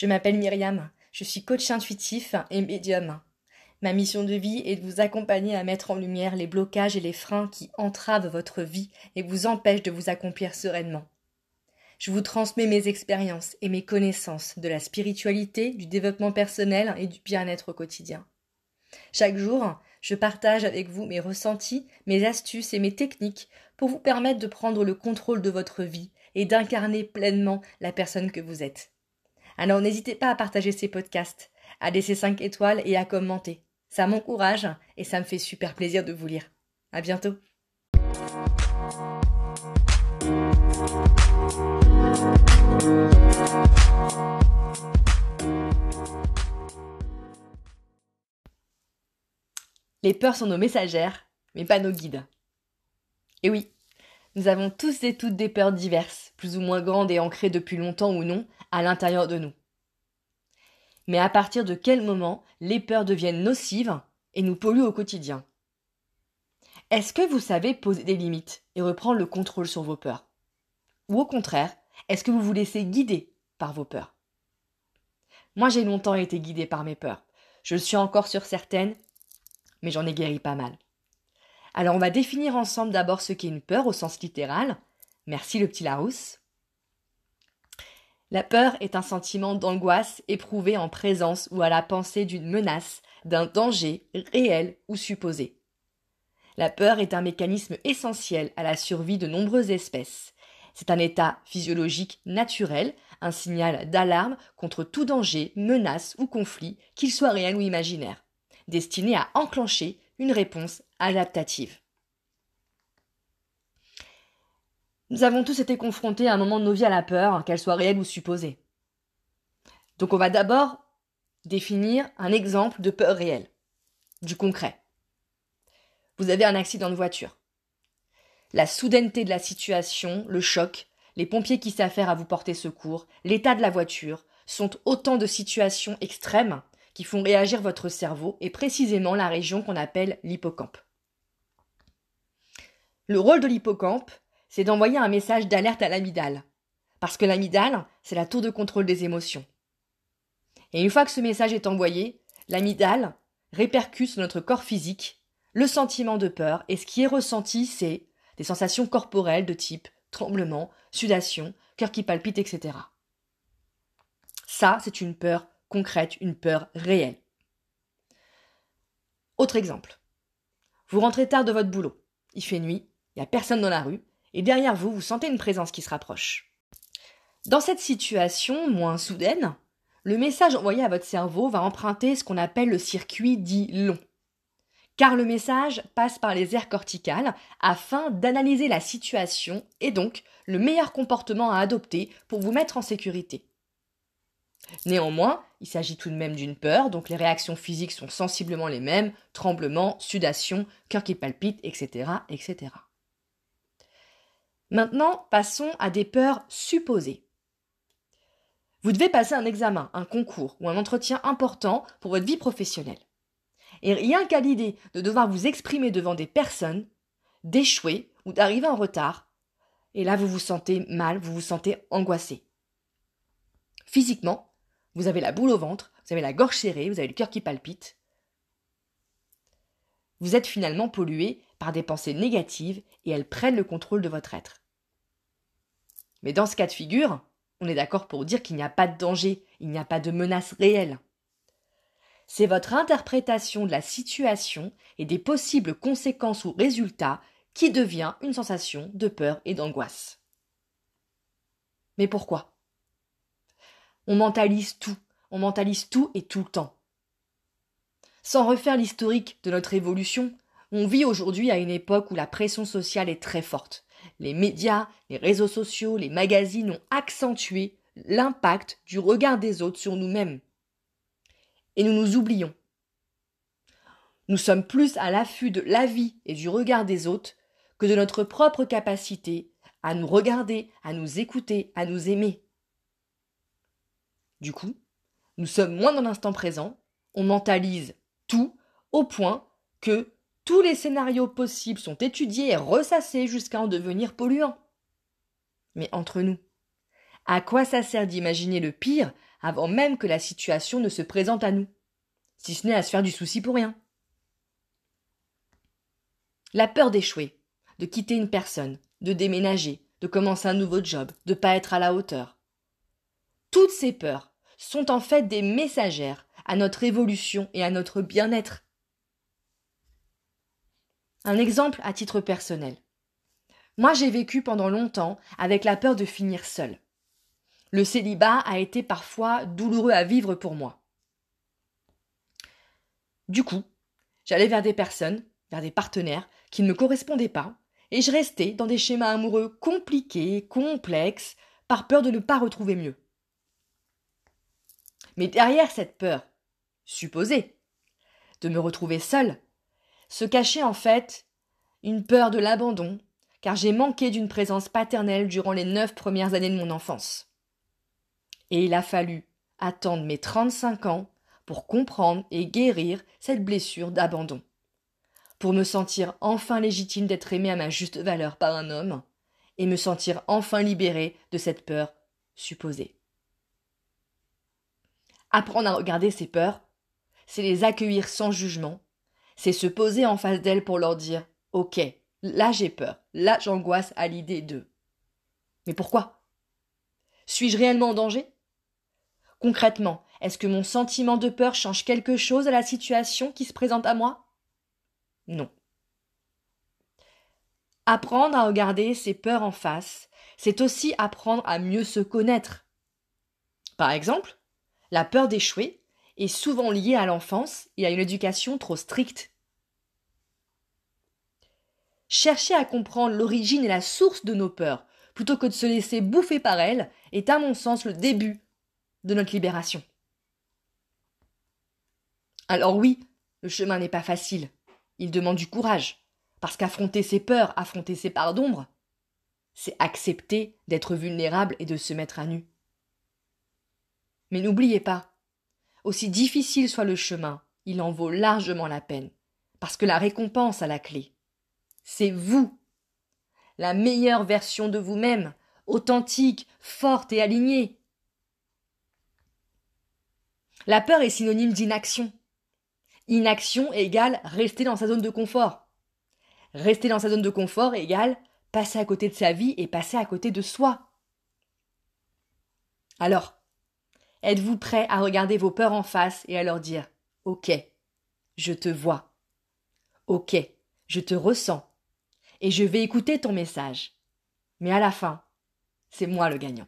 Je m'appelle Myriam, je suis coach intuitif et médium. Ma mission de vie est de vous accompagner à mettre en lumière les blocages et les freins qui entravent votre vie et vous empêchent de vous accomplir sereinement. Je vous transmets mes expériences et mes connaissances de la spiritualité, du développement personnel et du bien-être au quotidien. Chaque jour, je partage avec vous mes ressentis, mes astuces et mes techniques pour vous permettre de prendre le contrôle de votre vie et d'incarner pleinement la personne que vous êtes. Alors n'hésitez pas à partager ces podcasts, à laisser 5 étoiles et à commenter. Ça m'encourage et ça me fait super plaisir de vous lire. À bientôt. Les peurs sont nos messagères, mais pas nos guides. Et oui, nous avons tous et toutes des peurs diverses, plus ou moins grandes et ancrées depuis longtemps ou non, à l'intérieur de nous. Mais à partir de quel moment les peurs deviennent nocives et nous polluent au quotidien? Est-ce que vous savez poser des limites et reprendre le contrôle sur vos peurs? Ou au contraire, est-ce que vous vous laissez guider par vos peurs? Moi j'ai longtemps été guidée par mes peurs. Je suis encore sur certaines, mais j'en ai guéri pas mal. Alors on va définir ensemble d'abord ce qu'est une peur au sens littéral. Merci le petit Larousse. La peur est un sentiment d'angoisse éprouvé en présence ou à la pensée d'une menace, d'un danger réel ou supposé. La peur est un mécanisme essentiel à la survie de nombreuses espèces. C'est un état physiologique naturel, un signal d'alarme contre tout danger, menace ou conflit, qu'il soit réel ou imaginaire, destiné à enclencher une réponse adaptative. Nous avons tous été confrontés à un moment de nos vies à la peur, qu'elle soit réelle ou supposée. Donc on va d'abord définir un exemple de peur réelle, du concret. Vous avez un accident de voiture. La soudaineté de la situation, le choc, les pompiers qui s'affairent à vous porter secours, l'état de la voiture, sont autant de situations extrêmes qui font réagir votre cerveau et précisément la région qu'on appelle l'hippocampe. Le rôle de l'hippocampe, c'est d'envoyer un message d'alerte à l'amidale. Parce que l'amidale, c'est la tour de contrôle des émotions. Et une fois que ce message est envoyé, l'amidale répercute sur notre corps physique le sentiment de peur et ce qui est ressenti, c'est des sensations corporelles de type tremblement, sudation, cœur qui palpite, etc. Ça, c'est une peur concrète, une peur réelle. Autre exemple. Vous rentrez tard de votre boulot. Il fait nuit, il n'y a personne dans la rue, et derrière vous, vous sentez une présence qui se rapproche. Dans cette situation moins soudaine, le message envoyé à votre cerveau va emprunter ce qu'on appelle le circuit dit long. Car le message passe par les aires corticales afin d'analyser la situation et donc le meilleur comportement à adopter pour vous mettre en sécurité. Néanmoins, il s'agit tout de même d'une peur, donc les réactions physiques sont sensiblement les mêmes, tremblements, sudation, cœur qui palpite, etc., etc. Maintenant, passons à des peurs supposées. Vous devez passer un examen, un concours ou un entretien important pour votre vie professionnelle. Et rien qu'à l'idée de devoir vous exprimer devant des personnes, d'échouer ou d'arriver en retard, et là vous vous sentez mal, vous vous sentez angoissé. Physiquement, vous avez la boule au ventre, vous avez la gorge serrée, vous avez le cœur qui palpite. Vous êtes finalement pollué par des pensées négatives et elles prennent le contrôle de votre être. Mais dans ce cas de figure, on est d'accord pour dire qu'il n'y a pas de danger, il n'y a pas de menace réelle. C'est votre interprétation de la situation et des possibles conséquences ou résultats qui devient une sensation de peur et d'angoisse. Mais pourquoi? On mentalise tout, on mentalise tout et tout le temps. Sans refaire l'historique de notre évolution, on vit aujourd'hui à une époque où la pression sociale est très forte. Les médias, les réseaux sociaux, les magazines ont accentué l'impact du regard des autres sur nous-mêmes. Et nous nous oublions. Nous sommes plus à l'affût de l'avis et du regard des autres que de notre propre capacité à nous regarder, à nous écouter, à nous aimer. Du coup, nous sommes moins dans l'instant présent, on mentalise tout au point que tous les scénarios possibles sont étudiés et ressassés jusqu'à en devenir polluants. Mais entre nous, à quoi ça sert d'imaginer le pire avant même que la situation ne se présente à nous, si ce n'est à se faire du souci pour rien. La peur d'échouer, de quitter une personne, de déménager, de commencer un nouveau job, de pas être à la hauteur. Toutes ces peurs sont en fait des messagères à notre évolution et à notre bien-être. Un exemple à titre personnel. Moi, j'ai vécu pendant longtemps avec la peur de finir seule. Le célibat a été parfois douloureux à vivre pour moi. Du coup, j'allais vers des personnes, vers des partenaires qui ne me correspondaient pas, et je restais dans des schémas amoureux compliqués, complexes, par peur de ne pas retrouver mieux. Mais derrière cette peur, supposée, de me retrouver seule, se cachait en fait une peur de l'abandon, car j'ai manqué d'une présence paternelle durant les neuf premières années de mon enfance. Et il a fallu attendre mes trente-cinq ans pour comprendre et guérir cette blessure d'abandon pour me sentir enfin légitime d'être aimée à ma juste valeur par un homme, et me sentir enfin libérée de cette peur supposée. Apprendre à regarder ces peurs, c'est les accueillir sans jugement, c'est se poser en face d'elles pour leur dire Ok, là j'ai peur, là j'angoisse à l'idée d'eux. Mais pourquoi? Suis-je réellement en danger? Concrètement, est-ce que mon sentiment de peur change quelque chose à la situation qui se présente à moi? Non. Apprendre à regarder ses peurs en face, c'est aussi apprendre à mieux se connaître. Par exemple, la peur d'échouer est souvent liée à l'enfance et à une éducation trop stricte. Chercher à comprendre l'origine et la source de nos peurs, plutôt que de se laisser bouffer par elles, est à mon sens le début de notre libération. Alors oui, le chemin n'est pas facile. Il demande du courage, parce qu'affronter ses peurs, affronter ses parts d'ombre, c'est accepter d'être vulnérable et de se mettre à nu. Mais n'oubliez pas, aussi difficile soit le chemin, il en vaut largement la peine, parce que la récompense a la clé. C'est vous, la meilleure version de vous-même, authentique, forte et alignée. La peur est synonyme d'inaction. Inaction égale rester dans sa zone de confort. Rester dans sa zone de confort égale passer à côté de sa vie et passer à côté de soi. Alors, êtes-vous prêt à regarder vos peurs en face et à leur dire Ok, je te vois. Ok, je te ressens. Et je vais écouter ton message. Mais à la fin, c'est moi le gagnant.